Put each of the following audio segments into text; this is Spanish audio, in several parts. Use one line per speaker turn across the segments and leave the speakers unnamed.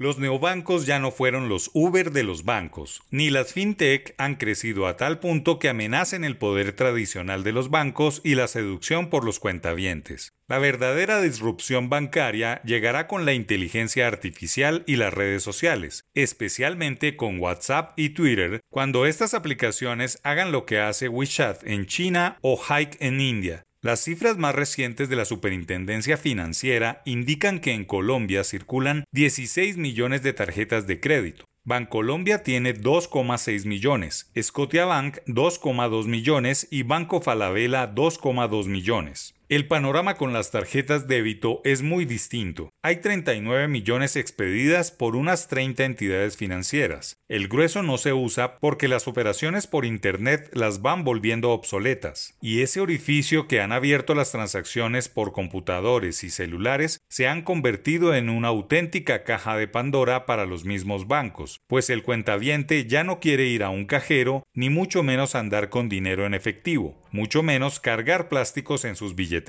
Los neobancos ya no fueron los Uber de los bancos, ni las fintech han crecido a tal punto que amenacen el poder tradicional de los bancos y la seducción por los cuentavientes. La verdadera disrupción bancaria llegará con la inteligencia artificial y las redes sociales, especialmente con WhatsApp y Twitter, cuando estas aplicaciones hagan lo que hace WeChat en China o Hike en India, las cifras más recientes de la Superintendencia Financiera indican que en Colombia circulan 16 millones de tarjetas de crédito. Bancolombia tiene 2,6 millones, Scotiabank 2,2 millones y Banco Falabella 2,2 millones. El panorama con las tarjetas débito es muy distinto. Hay 39 millones expedidas por unas 30 entidades financieras. El grueso no se usa porque las operaciones por Internet las van volviendo obsoletas, y ese orificio que han abierto las transacciones por computadores y celulares se han convertido en una auténtica caja de Pandora para los mismos bancos, pues el cuentaviente ya no quiere ir a un cajero, ni mucho menos andar con dinero en efectivo, mucho menos cargar plásticos en sus billetes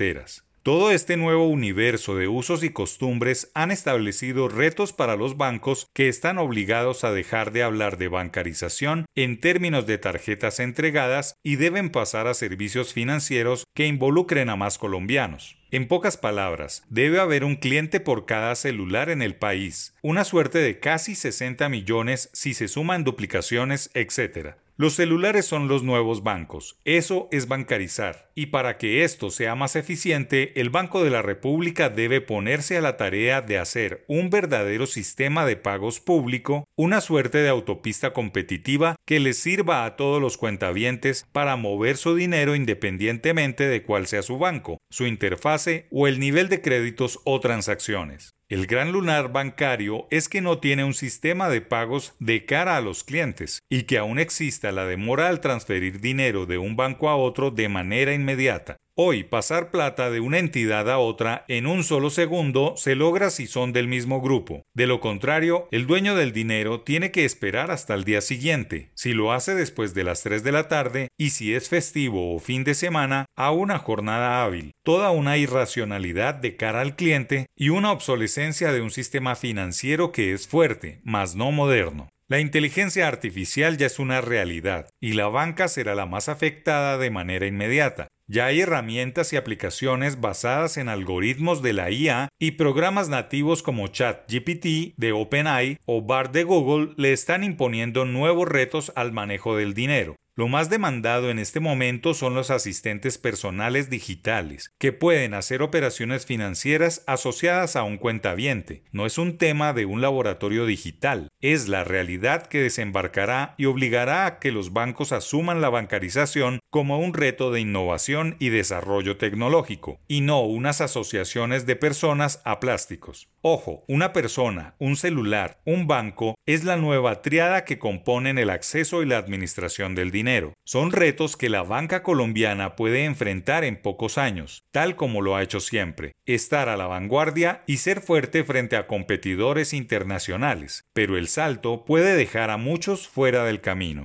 todo este nuevo universo de usos y costumbres han establecido retos para los bancos que están obligados a dejar de hablar de bancarización en términos de tarjetas entregadas y deben pasar a servicios financieros que involucren a más colombianos. En pocas palabras, debe haber un cliente por cada celular en el país, una suerte de casi 60 millones si se suman duplicaciones, etc. Los celulares son los nuevos bancos. Eso es bancarizar. Y para que esto sea más eficiente, el Banco de la República debe ponerse a la tarea de hacer un verdadero sistema de pagos público, una suerte de autopista competitiva que les sirva a todos los cuentavientes para mover su dinero independientemente de cuál sea su banco, su interfase o el nivel de créditos o transacciones. El gran lunar bancario es que no tiene un sistema de pagos de cara a los clientes y que aún exista la demora al transferir dinero de un banco a otro de manera inmediata. Hoy pasar plata de una entidad a otra en un solo segundo se logra si son del mismo grupo. De lo contrario, el dueño del dinero tiene que esperar hasta el día siguiente, si lo hace después de las 3 de la tarde y si es festivo o fin de semana, a una jornada hábil. Toda una irracionalidad de cara al cliente y una obsolescencia de un sistema financiero que es fuerte, mas no moderno. La inteligencia artificial ya es una realidad y la banca será la más afectada de manera inmediata. Ya hay herramientas y aplicaciones basadas en algoritmos de la IA y programas nativos como ChatGPT de OpenAI o BART de Google le están imponiendo nuevos retos al manejo del dinero. Lo más demandado en este momento son los asistentes personales digitales, que pueden hacer operaciones financieras asociadas a un cuentaviente. No es un tema de un laboratorio digital, es la realidad que desembarcará y obligará a que los bancos asuman la bancarización como un reto de innovación y desarrollo tecnológico, y no unas asociaciones de personas a plásticos. Ojo, una persona, un celular, un banco es la nueva triada que componen el acceso y la administración del dinero son retos que la banca colombiana puede enfrentar en pocos años, tal como lo ha hecho siempre, estar a la vanguardia y ser fuerte frente a competidores internacionales, pero el salto puede dejar a muchos fuera del camino.